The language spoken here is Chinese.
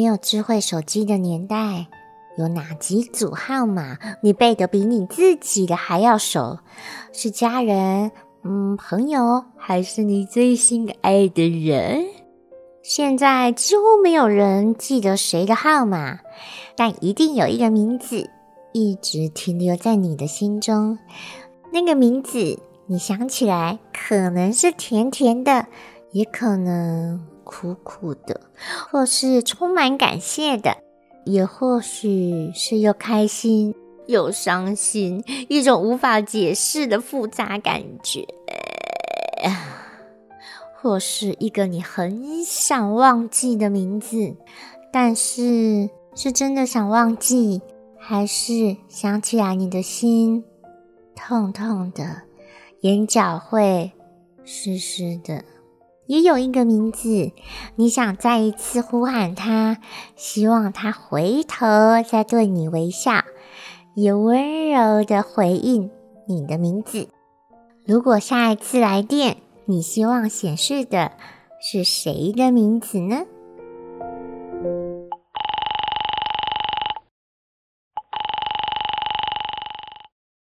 没有智慧手机的年代，有哪几组号码你背得比你自己的还要熟？是家人、嗯朋友，还是你最心爱的人？现在几乎没有人记得谁的号码，但一定有一个名字一直停留在你的心中。那个名字，你想起来可能是甜甜的，也可能苦苦的，或是充满感谢的，也或许是又开心又伤心，一种无法解释的复杂感觉。或是一个你很想忘记的名字，但是是真的想忘记，还是想起来你的心痛痛的，眼角会湿湿的。也有一个名字，你想再一次呼喊他，希望他回头再对你微笑，也温柔的回应你的名字。如果下一次来电，你希望显示的是谁的名字呢？